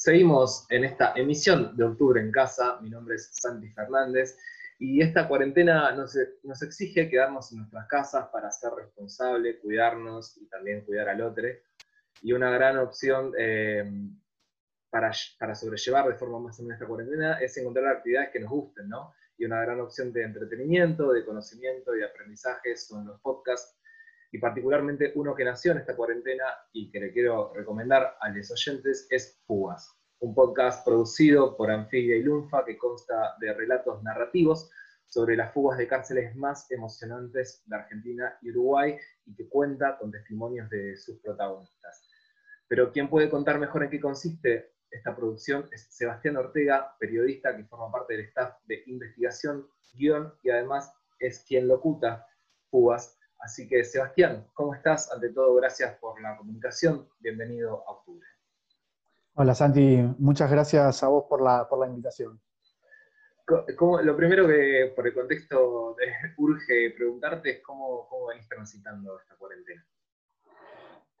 Seguimos en esta emisión de Octubre en Casa. Mi nombre es Santi Fernández y esta cuarentena nos, exige quedarnos en nuestras casas para ser responsables, cuidarnos y también cuidar al otro. Y una gran opción eh, para, para, sobrellevar de forma más en esta cuarentena es encontrar actividades que nos gusten, ¿no? Y una gran opción de entretenimiento, de conocimiento y de aprendizaje son los podcasts y particularmente uno que nació en esta cuarentena y que le quiero recomendar a los oyentes es Fugas, un podcast producido por Anfibia y Lunfa que consta de relatos narrativos sobre las fugas de cárceles más emocionantes de Argentina y Uruguay y que cuenta con testimonios de sus protagonistas. Pero quien puede contar mejor en qué consiste esta producción es Sebastián Ortega, periodista que forma parte del staff de investigación, guion y además es quien locuta Fugas Así que, Sebastián, ¿cómo estás? Ante todo, gracias por la comunicación. Bienvenido a Octubre. Hola, Santi. Muchas gracias a vos por la, por la invitación. lo primero que, por el contexto, urge preguntarte es cómo, cómo venís transitando esta cuarentena.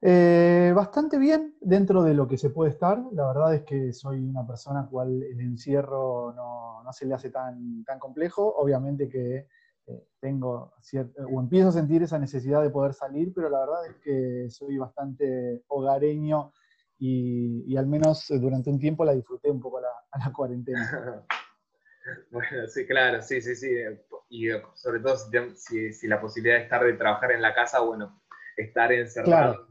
Eh, bastante bien dentro de lo que se puede estar. La verdad es que soy una persona cual el encierro no, no se le hace tan, tan complejo. Obviamente que eh, tengo o empiezo a sentir esa necesidad de poder salir, pero la verdad es que soy bastante hogareño y, al menos durante un tiempo la disfruté un poco a la, cuarentena. bueno, sí, claro, sí, sí, sí. Y sobre todo si, si, la posibilidad de estar de trabajar en la casa, bueno, estar encerrado.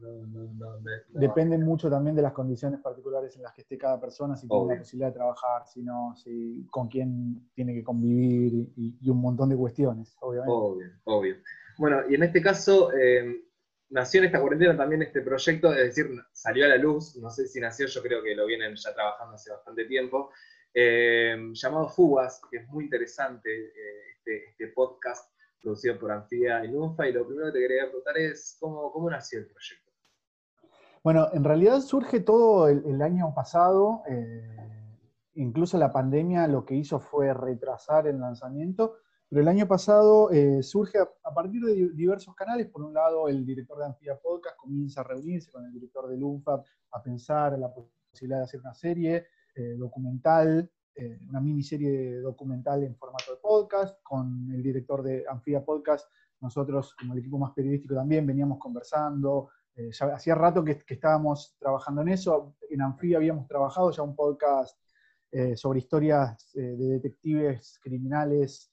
Depende mucho también de las condiciones particulares en las que esté cada persona, si tiene la posibilidad de trabajar, si no, si, con quién tiene que convivir y, un montón de cuestiones, obviamente. Obvio, obvio. Bueno, y en este caso, eh, nació en esta cuarentena también este proyecto, es decir, salió a la luz, no sé si nació, yo creo que lo vienen ya trabajando hace bastante tiempo, eh, llamado Fugas, que es muy interesante eh, este, este podcast producido por Anfibia y Lunfa, y lo primero que te quería preguntar es cómo, cómo nació el proyecto. Bueno, en realidad surge todo el, año pasado, eh, incluso la pandemia lo que hizo fue retrasar el lanzamiento, pero el año pasado eh, surge a, partir de diversos canales. Por un lado, el director de Anfibia Podcast comienza a reunirse con el director de Lunfa a pensar la posibilidad de hacer una serie eh, documental eh, una miniserie documental en formato de podcast, con el director de Anfibia Podcast, nosotros como el equipo más periodístico también veníamos conversando, eh, hacía rato que, estábamos trabajando en eso, en Anfibia habíamos trabajado ya un podcast eh, sobre historias de detectives criminales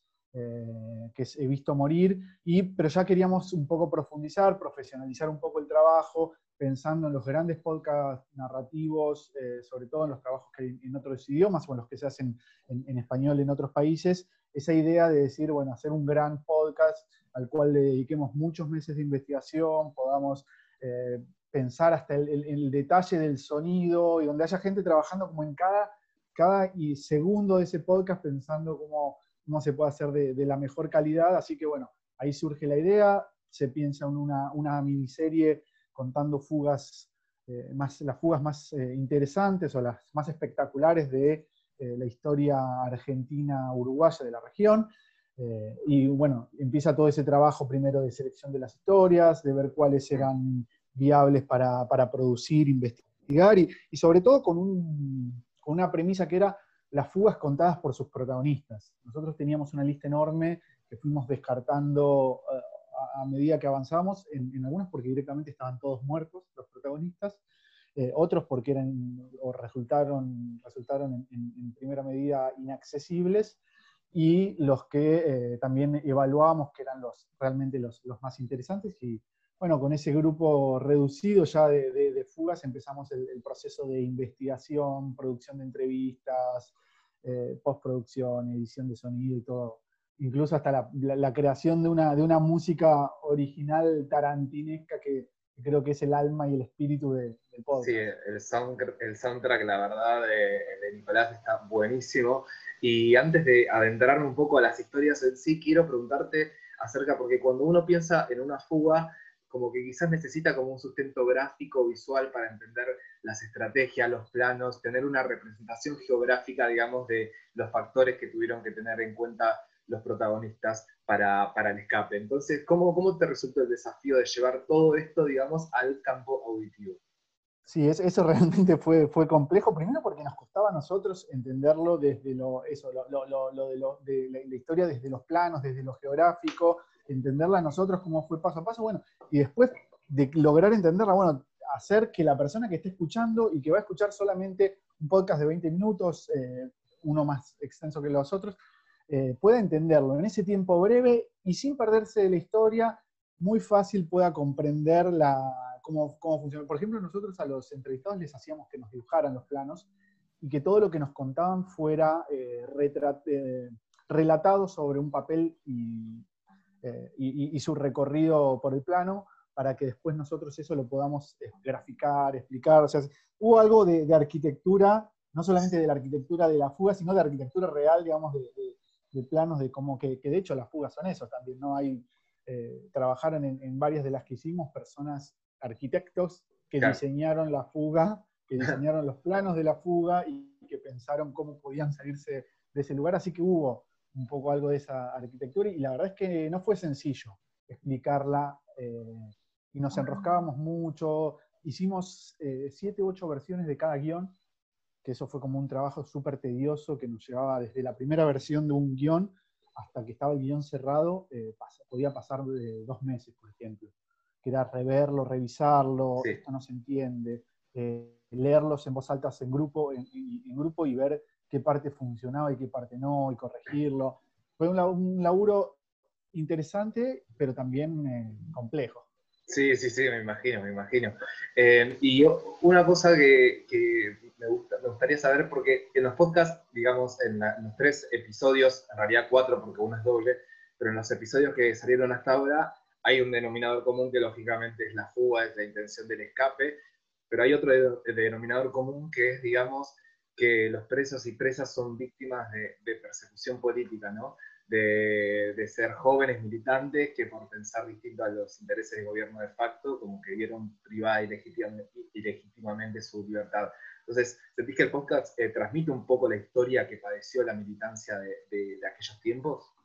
que he visto morir, y, pero ya queríamos un poco profundizar, profesionalizar un poco el trabajo, pensando en los grandes podcasts narrativos, eh, sobre todo en los trabajos que hay en otros idiomas o en los que se hacen en, español en otros países, esa idea de decir, bueno, hacer un gran podcast al cual le dediquemos muchos meses de investigación, podamos eh, pensar hasta el, detalle del sonido y donde haya gente trabajando como en cada, cada segundo de ese podcast pensando cómo, cómo se puede hacer de, la mejor calidad. Así que bueno, ahí surge la idea, se piensa en una, una miniserie contando fugas, eh, más, las fugas más eh, interesantes o las más espectaculares de eh, la historia argentina-uruguaya de la región. y bueno, empieza todo ese trabajo primero de selección de las historias, de ver cuáles eran viables para, producir, investigar y, sobre todo con una premisa que era las fugas contadas por sus protagonistas. Nosotros teníamos una lista enorme que fuimos descartando a, medida que avanzábamos, en, algunos porque directamente estaban todos muertos los protagonistas, eh, otros porque eran o resultaron, resultaron en, primera medida inaccesibles, y los que eh, también evaluábamos que eran los, realmente los, los, más interesantes. Y bueno, con ese grupo reducido ya de, de, fugas empezamos el, proceso de investigación, producción de entrevistas, eh, postproducción, edición de sonido y todo, incluso hasta la, creación de una, de una música original tarantinesca que, creo que es el alma y el espíritu del podcast. Sí, el, soundtrack, la verdad, de, Nicolás está buenísimo. Y antes de adentrarme un poco a las historias en sí, quiero preguntarte acerca, porque cuando uno piensa en una fuga, como que quizás necesita como un sustento gráfico, visual para entender las estrategias, los planos, tener una representación geográfica, digamos, de los factores que tuvieron que tener en cuenta los protagonistas para, el escape. Entonces, ¿cómo, ¿cómo te resultó el desafío de llevar todo esto, digamos, al campo auditivo? Sí, eso realmente fue, fue complejo, primero porque nos costaba a nosotros entenderlo desde lo, eso, lo, de, la, historia desde los planos, desde lo geográfico, entenderla nosotros cómo fue paso a paso, bueno, y después de lograr entenderla, bueno, hacer que la persona que esté escuchando y que va a escuchar solamente un podcast de 20 minutos, eh, uno más extenso que los otros, eh, pueda entenderlo en ese tiempo breve y sin perderse de la historia, muy fácil pueda comprender la, cómo, funciona. Por ejemplo, nosotros a los entrevistados les hacíamos que nos dibujaran los planos y que todo lo que nos contaban fuera eh, eh, relatado sobre un papel eh, y, su recorrido por el plano para que después nosotros eso lo podamos graficar, explicar. O sea, hubo algo de, arquitectura, no solamente de la arquitectura de la fuga, sino de arquitectura real, digamos, de, planos de cómo que, que, de hecho las fugas son eso también, ¿no? Hay, trabajaron en, varias de las que hicimos personas arquitectos que diseñaron la fuga, que diseñaron los planos de la fuga y que pensaron cómo podían salirse de ese lugar. Así que hubo un poco algo de esa arquitectura y la verdad es que no fue sencillo explicarla eh, y nos enroscábamos mucho. Hicimos eh, siete u ocho versiones de cada guion, que eso fue como un trabajo súper tedioso que nos llevaba desde la primera versión de un guion hasta que estaba el guion cerrado, eh, podía pasar de dos meses, por ejemplo que era reverlo, revisarlo, esto no se entiende, eh, leerlos en voz alta en grupo, en, grupo y ver qué parte funcionaba y qué parte no, y corregirlo. Fue un, laburo interesante, pero también eh, complejo. Sí, sí, sí, me imagino, me imagino. Eh, y una cosa que, me, gusta, me, gustaría saber, porque en los podcasts, digamos, en, en, los tres episodios, en realidad cuatro porque uno es doble, pero en los episodios que salieron hasta ahora, hay un denominador común que lógicamente es la fuga, es la intención del escape, pero hay otro denominador común que es, digamos, que los presos y presas son víctimas de, persecución política, ¿no? De, ser jóvenes militantes que por pensar distinto a los intereses del gobierno de facto, como que vieron privada y legítimamente su libertad. Entonces, ¿sentís que el podcast eh, transmite un poco la historia que padeció la militancia de aquellos tiempos?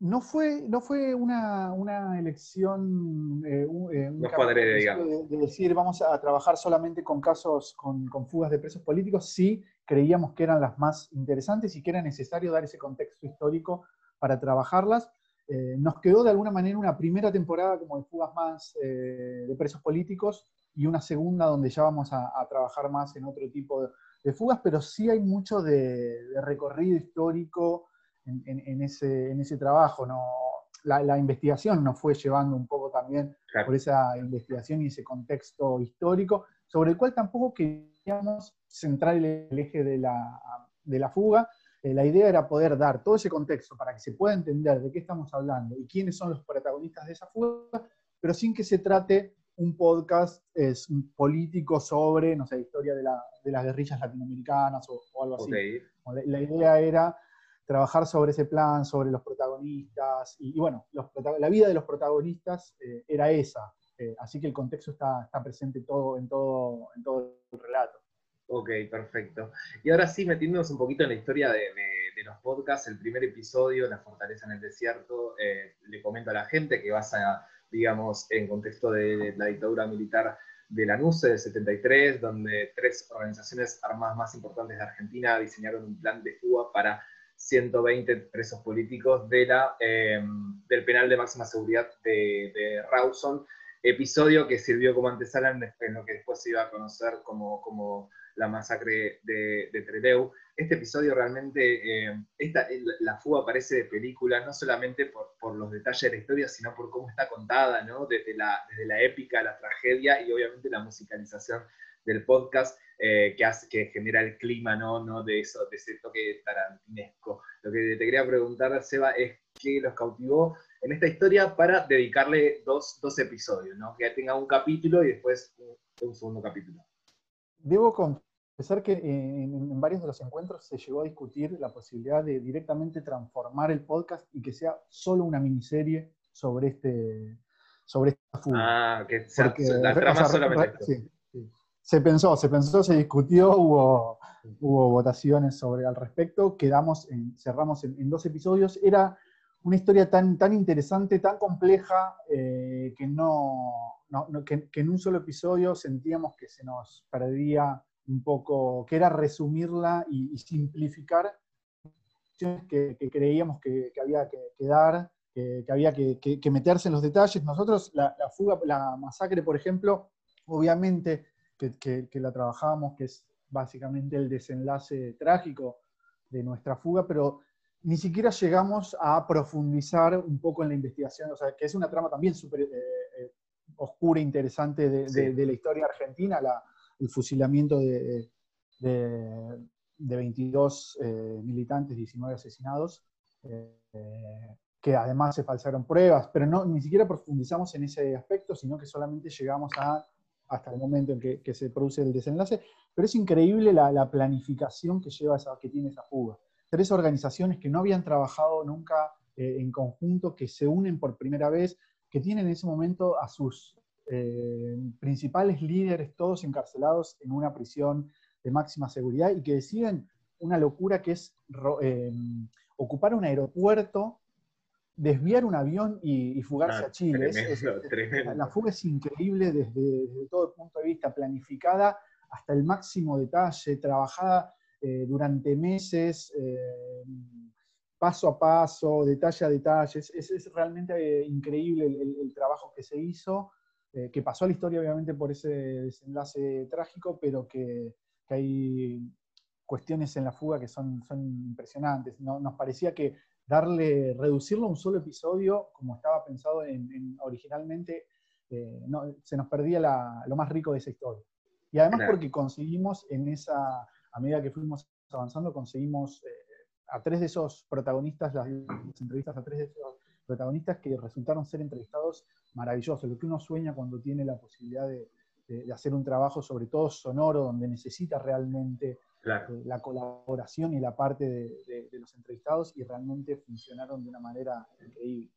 no fue, no fue una, elección, eh, eh, de, decir vamos a trabajar solamente con casos, con, fugas de presos políticos, sí creíamos que eran las más interesantes y que era necesario dar ese contexto histórico para trabajarlas. Eh, nos quedó de alguna manera una primera temporada como de fugas más de presos políticos y una segunda donde ya vamos a, trabajar más en otro tipo de, fugas, pero sí hay mucho de recorrido histórico, en, ese, en ese trabajo. La, investigación nos fue llevando un poco también por esa investigación y ese contexto histórico, sobre el cual tampoco queríamos centrar el, eje de la, de la fuga. Eh, la idea era poder dar todo ese contexto para que se pueda entender de qué estamos hablando y quiénes son los protagonistas de esa fuga, pero sin que se trate un podcast es un político sobre, no sé, historia de, la, de las guerrillas latinoamericanas o, algo así. la, idea era trabajar sobre ese plan, sobre los protagonistas, y, bueno, la vida de los protagonistas eh, era esa, eh, así que el contexto está, presente todo, en, todo, en todo el relato. Ok, perfecto. Y ahora sí, metiéndonos un poquito en la historia de, los podcasts, el primer episodio, La Fortaleza en el Desierto, eh, le comento a la gente que vas a, digamos, en contexto de la dictadura militar de la NUCE de 73, donde tres organizaciones armadas más importantes de Argentina diseñaron un plan de fuga para 120 presos políticos de la, em, del penal de máxima seguridad de, Rawson, episodio que sirvió como antesala en, lo que después se iba a conocer como, como la masacre de, de. Este episodio realmente, em, esta, la fuga parece de película, no solamente por, por, los detalles de la historia, sino por cómo está contada, ¿no? desde, la, desde la épica, la tragedia y obviamente la musicalización del podcast eh, que, hace, que genera el clima ¿no? ¿no? de, eso, de ese toque tarantinesco. Lo que te quería preguntar, Seba, es qué los cautivó en esta historia para dedicarle dos, dos episodios, ¿no? que tenga un capítulo y después un, segundo capítulo. Debo confesar que en, varios de los encuentros se llegó a discutir la posibilidad de directamente transformar el podcast y que sea solo una miniserie sobre este sobre esta fuga. Ah, que sea, la trama solamente. Sí, se pensó, se pensó, se discutió, hubo, hubo votaciones sobre al respecto, quedamos, en, cerramos en, dos episodios. Era una historia tan, tan interesante, tan compleja, eh, que, no, que, en un solo episodio sentíamos que se nos perdía un poco, que era resumirla y, simplificar que, que creíamos que, había que, dar, que, había que, meterse en los detalles. Nosotros, la, la, fuga, la masacre, por ejemplo, obviamente que, la trabajábamos, que es básicamente el desenlace trágico de nuestra fuga, pero ni siquiera llegamos a profundizar un poco en la investigación, o sea, que es una trama también súper eh, eh, oscura e interesante de, la historia argentina, el fusilamiento de, 22 eh, militantes, 19 asesinados, que además se falsaron pruebas, pero no, ni siquiera profundizamos en ese aspecto, sino que solamente llegamos a hasta el momento en que, se produce el desenlace, pero es increíble la, planificación que, lleva esa, que tiene esa fuga. Tres organizaciones que no habían trabajado nunca eh, en conjunto, que se unen por primera vez, que tienen en ese momento a sus eh, principales líderes todos encarcelados en una prisión de máxima seguridad y que deciden una locura que es eh, ocupar un aeropuerto desviar un avión y, fugarse a Chile. La, fuga es increíble desde, todo el punto de vista, planificada hasta el máximo detalle, trabajada eh, durante meses, eh, paso a paso, detalle a detalle. Es, realmente eh, increíble el, trabajo que se hizo, que pasó a la historia obviamente por ese desenlace trágico, pero que, hay cuestiones en la fuga que son, son impresionantes. nos parecía que darle, reducirlo a un solo episodio, como estaba pensado en, originalmente, eh, se nos perdía lo más rico de esa historia. Y además porque conseguimos en esa, a medida que fuimos avanzando, conseguimos eh, a tres de esos protagonistas, las, entrevistas a tres de esos protagonistas que resultaron ser entrevistados maravillosos, lo que uno sueña cuando tiene la posibilidad de, de hacer un trabajo, sobre todo sonoro, donde necesita realmente eh, la colaboración y la parte de, los entrevistados y realmente funcionaron de una manera increíble.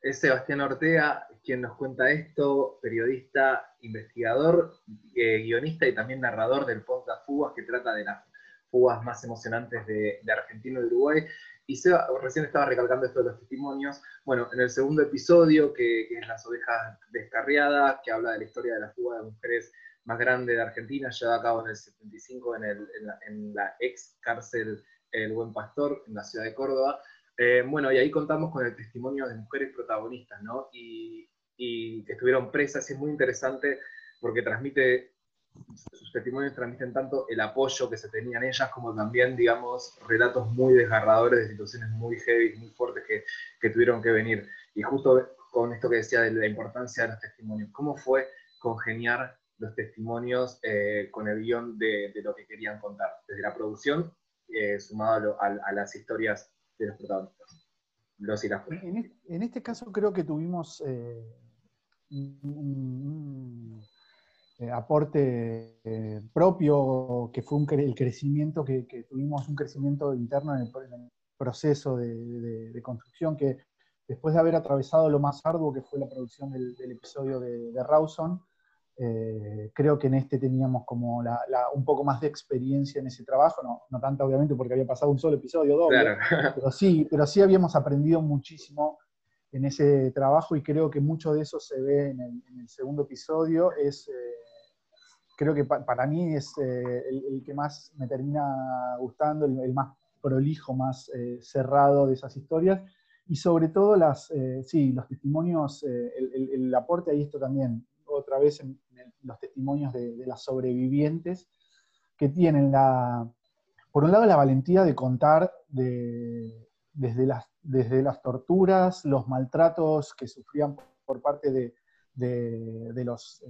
Es Sebastián Ortega quien nos cuenta esto, periodista, investigador, eh, guionista y también narrador del podcast Fugas, que trata de las fugas más emocionantes de, Argentina y Uruguay. Y Seba, recién estaba recalcando esto de los testimonios. Bueno, en el segundo episodio, que, que es Las ovejas descarriadas, que habla de la historia de la fuga de mujeres más grande de Argentina, llevada a cabo en el 75 en, la, ex cárcel El Buen Pastor, en la ciudad de Córdoba. Eh, bueno, y ahí contamos con el testimonio de mujeres protagonistas, ¿no? Y, que estuvieron presas, y es muy interesante porque transmite, sus testimonios transmiten tanto el apoyo que se tenían ellas, como también, digamos, relatos muy desgarradores de situaciones muy heavy, muy fuertes que, que tuvieron que venir. Y justo con esto que decía de la importancia de los testimonios, ¿cómo fue congeniar los testimonios eh, con el guion de, lo que querían contar, desde la producción, eh, sumado a, las historias de los protagonistas. Los y en, este caso creo que tuvimos eh, un, aporte propio, que fue el crecimiento que, tuvimos, un crecimiento interno en el, proceso de, construcción, que después de haber atravesado lo más arduo que fue la producción del, episodio de, de Rawson, eh, creo que en este teníamos como un poco más de experiencia en ese trabajo, no, no tanto obviamente porque había pasado un solo episodio doble, pero, sí, pero sí habíamos aprendido muchísimo en ese trabajo y creo que mucho de eso se ve en el, segundo episodio. Es, eh, creo que para mí es eh, el, que más me termina gustando, el, más prolijo, más cerrado de esas historias. Y sobre todo las, sí, los testimonios, el, el aporte ahí esto también, otra vez en, los testimonios de, las sobrevivientes, que tienen la, por un lado la valentía de contar desde, las, desde las torturas, los maltratos que sufrían por parte de, los,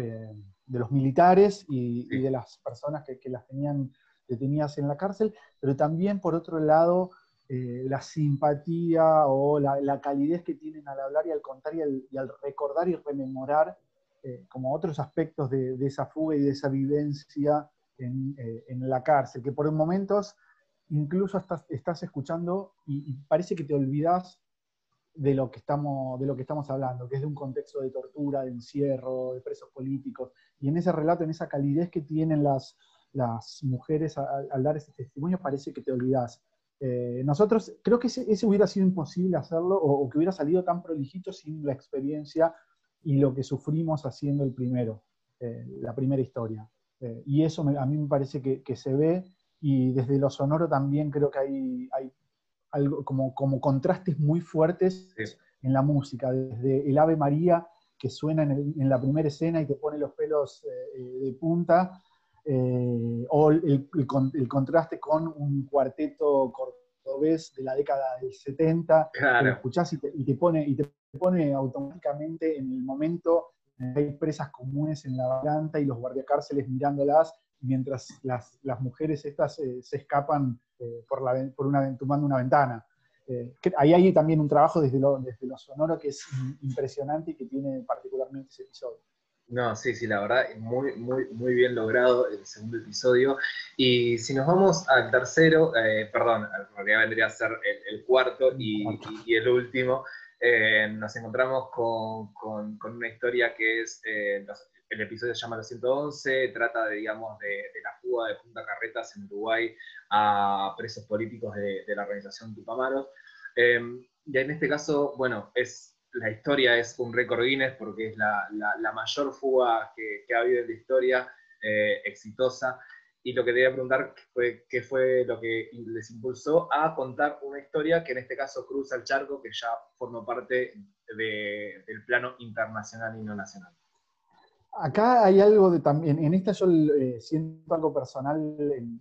eh, de los militares y, de las personas que, las tenían detenidas en la cárcel, pero también por otro lado eh, la simpatía o la, calidez que tienen al hablar y al contar y al recordar y rememorar eh, como otros aspectos de, esa fuga y de esa vivencia eh, en, la cárcel, que por momentos incluso estás, estás escuchando y, parece que te olvidas de lo, que estamos, de lo que estamos hablando, que es de un contexto de tortura, de encierro, de presos políticos, y en ese relato, en esa calidez que tienen las, las mujeres al, dar ese testimonio, parece que te olvidas. Eh, nosotros, creo que ese, hubiera sido imposible hacerlo o, que hubiera salido tan prolijito sin la experiencia y lo que sufrimos haciendo el primero, eh, la primera historia. Eh, y eso a mí me parece que, se ve y desde lo sonoro también creo que hay, hay algo como, como contrastes muy fuertes en la música, desde el Ave María que suena en, la primera escena y te pone los pelos de punta, eh, o el, contraste con un cuarteto cordobés de la década del 70, que lo escuchás y te, pone, y te pone automáticamente en el momento en que hay presas comunes en la garganta y los guardiacárceles mirándolas, mientras las, las mujeres estas eh, se escapan eh, por, la, por una, tomando una ventana. ahí hay también un trabajo desde lo, desde lo sonoro que es impresionante y que tiene particularmente ese episodio. No, sí, sí, la verdad, muy, muy, muy bien logrado el segundo episodio. Y si nos vamos al tercero, eh, perdón, en realidad vendría a ser el, cuarto y, el último, eh, nos encontramos con, una historia que es, eh, el episodio se llama Los 111, trata, de, digamos, de, la fuga de Punta Carretas en Uruguay a presos políticos de, la organización Tupamaros. y en este caso, bueno, es la historia es un récord Guinness porque es la, mayor fuga que, ha habido en la historia, eh, exitosa. Y lo que te voy a preguntar fue qué fue lo que les impulsó a contar una historia que en este caso cruza el charco, que ya forma parte del plano internacional y no nacional. Acá hay algo de también, en esta yo eh, siento algo personal en,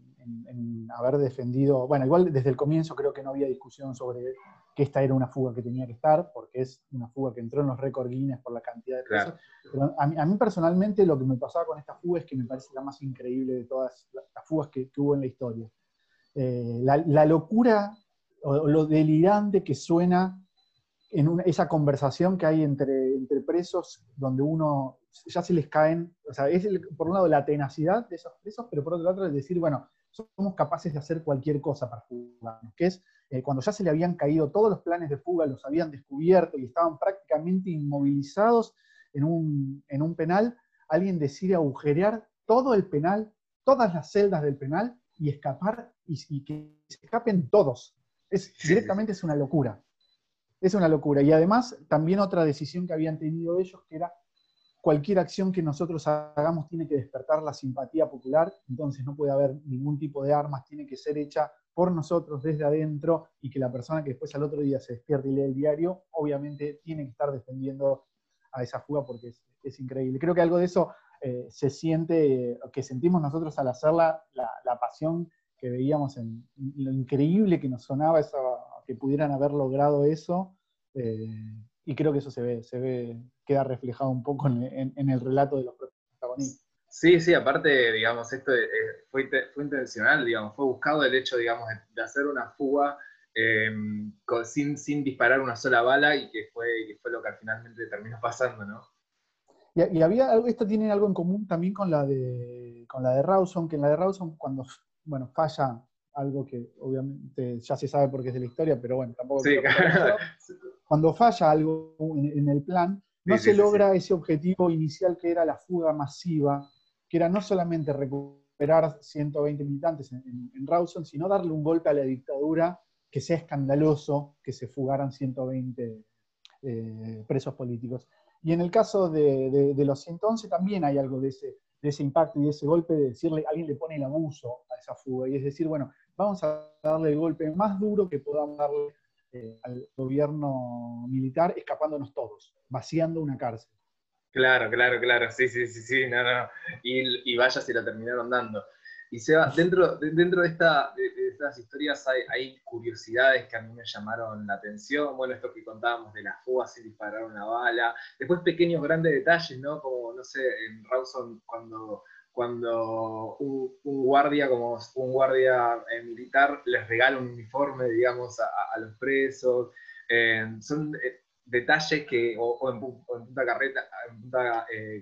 haber defendido, bueno, igual desde el comienzo creo que no había discusión sobre que esta era una fuga que tenía que estar, porque es una fuga que entró en los récord Guinness por la cantidad de pesos. Pero a mí, personalmente lo que me pasaba con esta fuga es que me parece la más increíble de todas las fugas que, hubo en la historia. Eh, la, locura o, lo delirante que suena en esa conversación que hay entre, entre presos, donde uno ya se les caen, o sea, es por un lado la tenacidad de esos presos, pero por otro lado es decir, bueno, somos capaces de hacer cualquier cosa para fugarnos, que es eh, cuando ya se le habían caído todos los planes de fuga, los habían descubierto y estaban prácticamente inmovilizados en un, en un penal, alguien decide agujerear todo el penal, todas las celdas del penal y escapar y, que se escapen todos. Es, directamente es una locura. Es una locura. Y además, también otra decisión que habían tenido ellos, que era cualquier acción que nosotros hagamos tiene que despertar la simpatía popular, entonces no puede haber ningún tipo de armas, tiene que ser hecha por nosotros desde adentro y que la persona que después al otro día se despierte y lee el diario, obviamente tiene que estar defendiendo a esa fuga porque es, increíble. Creo que algo de eso eh, se siente, que sentimos nosotros al hacerla, la, pasión que veíamos en, lo increíble que nos sonaba esa, que pudieran haber logrado eso. Eh, y creo que eso se ve, se ve, queda reflejado un poco en, el relato de los protagonistas. Sí, sí, aparte, digamos, esto eh, fue, fue, intencional, digamos, fue buscado el hecho, digamos, de, hacer una fuga em, sin, sin, disparar una sola bala y que fue, que fue lo que finalmente terminó pasando, ¿no? Y, había esto tiene algo en común también con la de con la de Rawson, que en la de Rawson cuando bueno, falla algo que obviamente ya se sabe porque es de la historia, pero bueno, tampoco sí, cuando falla algo en, el plan, no se logra ese objetivo inicial que era la fuga masiva, que era no solamente recuperar 120 militantes en, Rawson, sino darle un golpe a la dictadura que sea escandaloso que se fugaran 120 eh, presos políticos. Y en el caso de, los 111 también hay algo de ese, de ese impacto y de ese golpe de decirle, alguien le pone el abuso a esa fuga, y es decir, bueno, vamos a darle el golpe más duro que podamos darle eh, al gobierno militar escapándonos todos, vaciando una cárcel. Claro, claro, claro, sí, sí, sí, sí, no, no. Y, vaya si la terminaron dando. Y Seba, dentro, dentro de, esta, de, estas historias hay, curiosidades que a mí me llamaron la atención. Bueno, esto que contábamos de las fugas y disparar una bala. Después pequeños, grandes detalles, ¿no? Como, no sé, en Rawson cuando cuando un, guardia, como un guardia eh, militar, les regala un uniforme, digamos, a, los presos. Eh, son eh, detalles que, o, en, punta, carreta,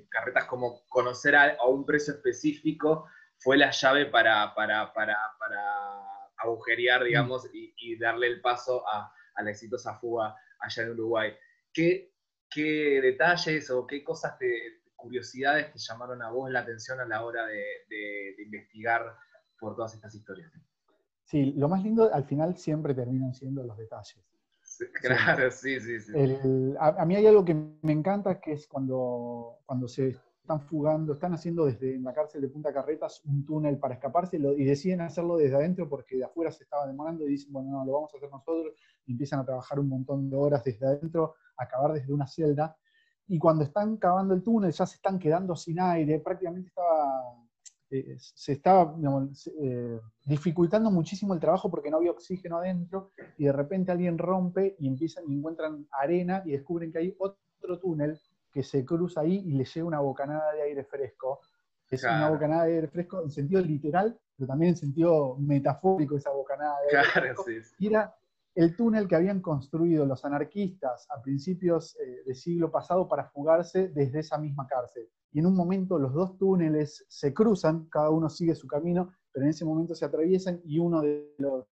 carretas como conocer a, un preso específico fue la llave para, para, agujerear, digamos, y, darle el paso a, la exitosa fuga allá en Uruguay. ¿Qué, qué detalles o qué cosas te, curiosidades que llamaron a vos la atención a la hora de, investigar por todas estas historias? Sí, lo más lindo al final siempre terminan siendo los detalles. claro, sí, sí, sí. a, mí hay algo que me encanta, que es cuando, cuando se están fugando, están haciendo desde la cárcel de Punta Carretas un túnel para escaparse y deciden hacerlo desde adentro porque de afuera se estaba demorando y dicen, bueno, no, lo vamos a hacer nosotros, y empiezan a trabajar un montón de horas desde adentro, a acabar desde una celda, y cuando están cavando el túnel ya se están quedando sin aire, prácticamente estaba, eh, se estaba eh, dificultando muchísimo el trabajo porque no había oxígeno adentro, y de repente alguien rompe y empiezan y encuentran arena y descubren que hay otro túnel que se cruza ahí y le llega una bocanada de aire fresco. Es una bocanada de aire fresco en sentido literal, pero también en sentido metafórico esa bocanada de aire fresco. Y era el túnel que habían construido los anarquistas a principios eh, del siglo pasado para fugarse desde esa misma cárcel. Y en un momento los dos túneles se cruzan, cada uno sigue su camino, pero en ese momento se atraviesan y uno de los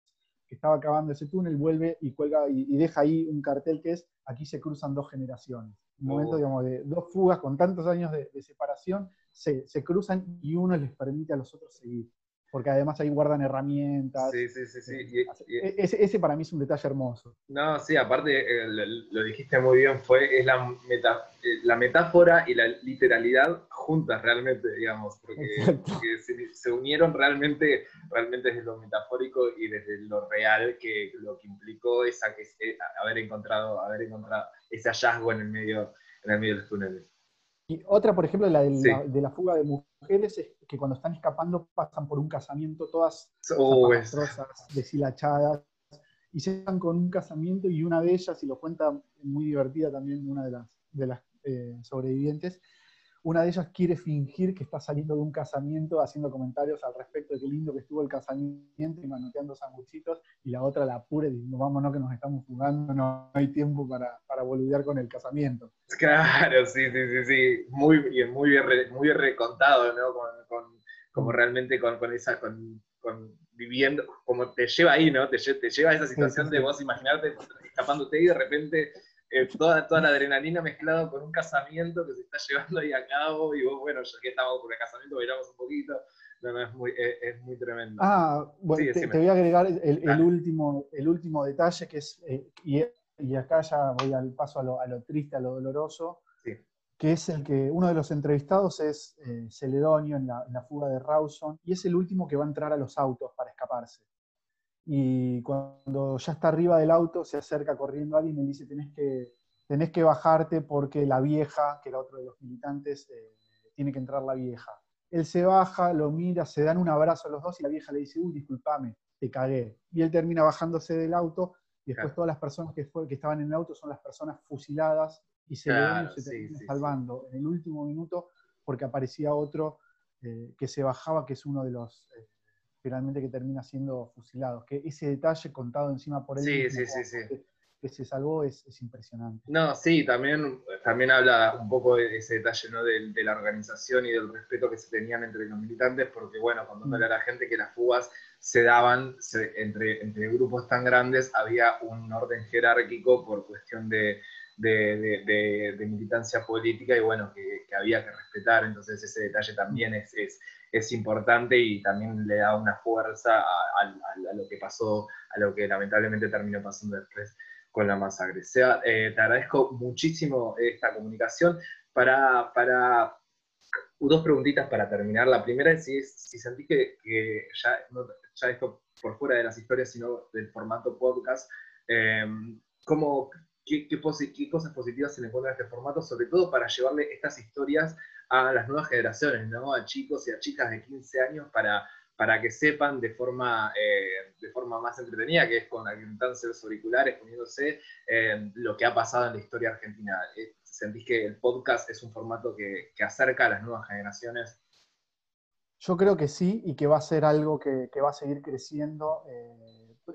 que estaba acabando ese túnel vuelve y cuelga y deja ahí un cartel que es aquí se cruzan dos generaciones un momento, digamos, de dos fugas con tantos años de, separación, se, se, cruzan y uno les permite a los otros seguir porque además ahí guardan herramientas. Sí, sí, sí. sí. E, ese, para mí es un detalle hermoso. No, sí, aparte eh, lo, dijiste muy bien, fue es la, eh, la metáfora y la literalidad juntas realmente, digamos, porque, se, unieron realmente, realmente desde lo metafórico y desde lo real, que lo que implicó esa, que, eh, haber, encontrado, haber encontrado ese hallazgo en el medio, en el medio de los túneles. Y otra, por ejemplo, la de, la, fuga de mujeres, es que cuando están escapando pasan por un casamiento todas oh, deshilachadas, y se van con un casamiento y una de ellas, y lo cuenta muy divertida también una de las, de las eh, sobrevivientes, una de ellas quiere fingir que está saliendo de un casamiento haciendo comentarios al respecto de qué lindo que estuvo el casamiento y manoteando sanguchitos, y la otra la apura y diciendo, vámonos que nos estamos jugando, no hay tiempo para, para boludear con el casamiento. Claro, sí, sí, sí, sí, muy bien, muy bien, muy recontado, ¿no? Con, como mm. realmente con, con esa, con, viviendo, como te lleva ahí, ¿no? Te, te lleva a esa situación de vos imaginarte escapándote y de repente eh, toda, toda la adrenalina mezclada con un casamiento que se está llevando ahí a cabo y vos, bueno, ya que estamos por el casamiento, bailamos un poquito. No, no, es muy, es, muy tremendo. Ah, bueno, te, voy a agregar el, el, último, el último detalle que es, eh, y, y, acá ya voy al paso a lo, a lo triste, a lo doloroso, que es el que uno de los entrevistados es eh, Celedonio en la, en la, fuga de Rawson, y es el último que va a entrar a los autos para escaparse y cuando ya está arriba del auto se acerca corriendo alguien y le dice, tenés que, tenés que bajarte porque la vieja, que era otro de los militantes, eh, tiene que entrar la vieja. Él se baja, lo mira, se dan un abrazo a los dos y la vieja le dice, uy, discúlpame, te cagué. Y él termina bajándose del auto y después todas las personas que, que estaban en el auto son las personas fusiladas y se, se termina salvando en el último minuto porque aparecía otro eh, que se bajaba, que es uno de los... Eh, finalmente que termina siendo fusilado. Que ese detalle contado encima por él que, se salvó es, impresionante. No, sí, también, también habla un poco de ese detalle ¿no? de, la organización y del respeto que se tenían entre los militantes, porque bueno, cuando mm. a la gente que las fugas se daban entre, entre grupos tan grandes, había un orden jerárquico por cuestión de, de, militancia política y bueno, que, había que respetar, entonces ese detalle también es, es importante y también le da una fuerza a, lo que pasó, a lo que lamentablemente terminó pasando después con la masacre. eh, te agradezco muchísimo esta comunicación. Para, para dos preguntitas para terminar. La primera es si, si sentí que, ya, ya, esto por fuera de las historias, sino del formato podcast, eh, ¿cómo, qué, cosas positivas se le encuentran a este formato, sobre todo para llevarle estas historias a las nuevas generaciones, ¿no? a chicos y a chicas de 15 años para, para que sepan de forma, eh, de forma más entretenida, que es con alimentándose los auriculares, poniéndose eh, lo que ha pasado en la historia argentina. Eh, ¿Sentís que el podcast es un formato que, que, acerca a las nuevas generaciones? Yo creo que sí y que va a ser algo que, va a seguir creciendo,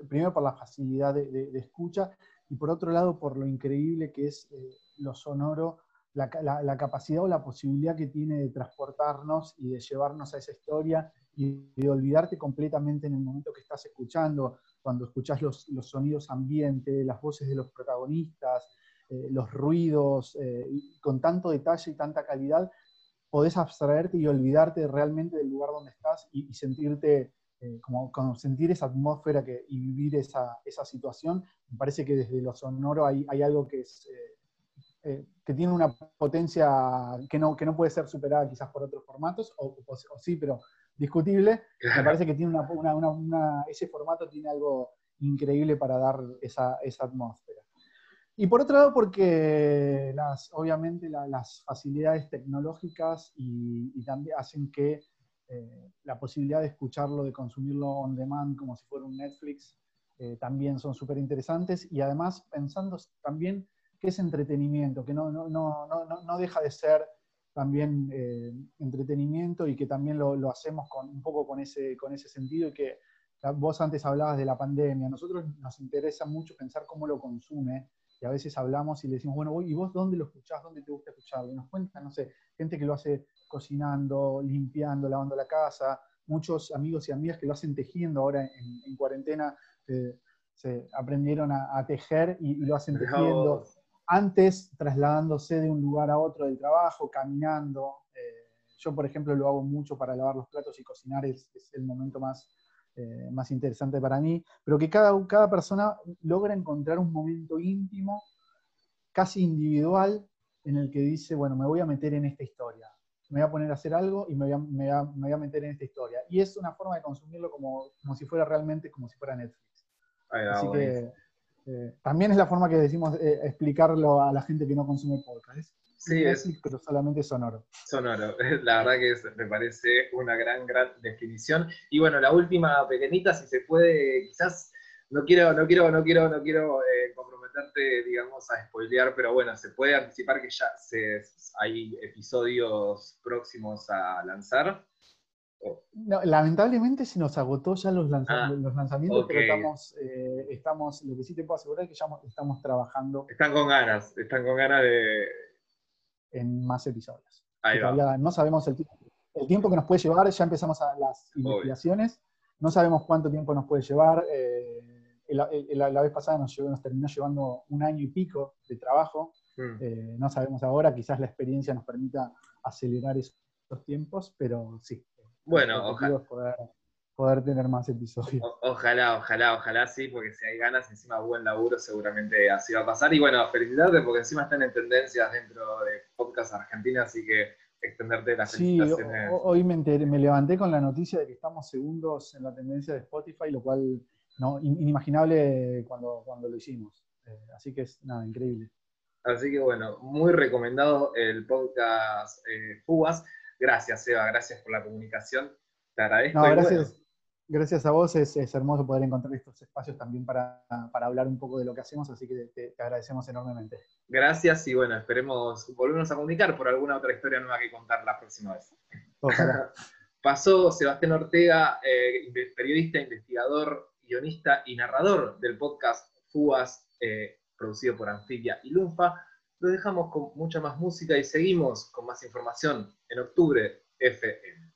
primero por la facilidad de escucha y por otro lado por lo increíble que es eh, lo sonoro, la, capacidad o la posibilidad que tiene de transportarnos y de llevarnos a esa historia y de olvidarte completamente en el momento que estás escuchando, cuando escuchas los, sonidos ambiente, las voces de los protagonistas, eh, los ruidos, eh, con tanto detalle y tanta calidad, podés abstraerte y olvidarte realmente del lugar donde estás y, sentirte eh, como, sentir esa atmósfera que, y vivir esa, situación. Me parece que desde lo sonoro hay, hay algo que, es, eh, que tiene una potencia que no, que no puede ser superada quizás por otros formatos, o, sí, pero discutible. Me parece que tiene una, ese formato tiene algo increíble para dar esa, esa atmósfera. Y por otro lado, porque las, obviamente las facilidades tecnológicas y, también hacen que eh, la posibilidad de escucharlo, de consumirlo on demand como si fuera un Netflix, eh, también son súper interesantes. Y además pensando también que es entretenimiento, que no, no, no, no deja de ser también eh, entretenimiento y que también lo, lo, hacemos con, un poco con ese, con ese sentido y que vos antes hablabas de la pandemia, a nosotros nos interesa mucho pensar cómo lo consume y a veces hablamos y le decimos, bueno, ¿y vos dónde lo escuchás? ¿Dónde te gusta escucharlo? Y nos cuentan, no sé, gente que lo hace cocinando, limpiando, lavando la casa, muchos amigos y amigas que lo hacen tejiendo ahora en, cuarentena, se aprendieron a, tejer y, lo hacen tejiendo. Antes, trasladándose de un lugar a otro del trabajo, caminando. Eh, yo, por ejemplo, lo hago mucho para lavar los platos y cocinar, es, es el momento más, eh, más interesante para mí, pero que cada, cada persona logra encontrar un momento íntimo, casi individual, en el que dice, bueno, me voy a meter en esta historia, me voy a poner a hacer algo y me voy a, me voy a, meter en esta historia. Y es una forma de consumirlo como, como si fuera realmente, como si fuera Netflix. Así que eh, también es la forma que decimos eh, explicarlo a la gente que no consume podcast. Sí, es, pero solamente sonoro. Sonoro, la verdad que me parece una gran, gran definición. Y bueno, la última pequeñita, si se puede, quizás no quiero, no quiero, no quiero, no quiero eh, comprometerte, digamos, a spoilear, pero bueno, se puede anticipar que ya se, hay episodios próximos a lanzar. lamentablemente se nos agotó ya los, ah, los lanzamientos, pero estamos, eh, estamos, lo que sí te puedo asegurar es que ya estamos trabajando. Están con ganas, están con ganas de, en más episodios. no sabemos el, tiempo que nos puede llevar, ya empezamos a las investigaciones, no sabemos cuánto tiempo nos puede llevar. Eh, la, vez pasada nos, nos, terminó llevando un año y pico de trabajo, hmm. eh, no sabemos ahora, quizás la experiencia nos permita acelerar esos tiempos, pero sí. Bueno, ojalá poder tener más episodios. ojalá, ojalá, ojalá sí, porque si hay ganas, encima buen laburo, seguramente así va a pasar. Y bueno, felicitarte porque encima están en tendencias dentro de podcast argentina, así que extenderte las felicitaciones. Sí, hoy me, me levanté con la noticia de que estamos segundos en la tendencia de Spotify, lo cual no inimaginable cuando, cuando lo hicimos. Eh, así que es nada, increíble. Así que bueno, muy recomendado el podcast eh, Fugas. Gracias, Eva, gracias por la comunicación. Te agradezco. No, gracias gracias a vos es, hermoso poder encontrar estos espacios también para, hablar un poco de lo que hacemos, así que te, agradecemos enormemente. Gracias y bueno, esperemos volvernos a comunicar por alguna otra historia nueva que contar la próxima vez. Pasó Sebastián Ortega, eh, periodista, investigador, guionista y narrador del podcast Fugas, eh, producido por Anfibia y Lunfa. Lo dejamos con mucha más música y seguimos con más información en octubre FM.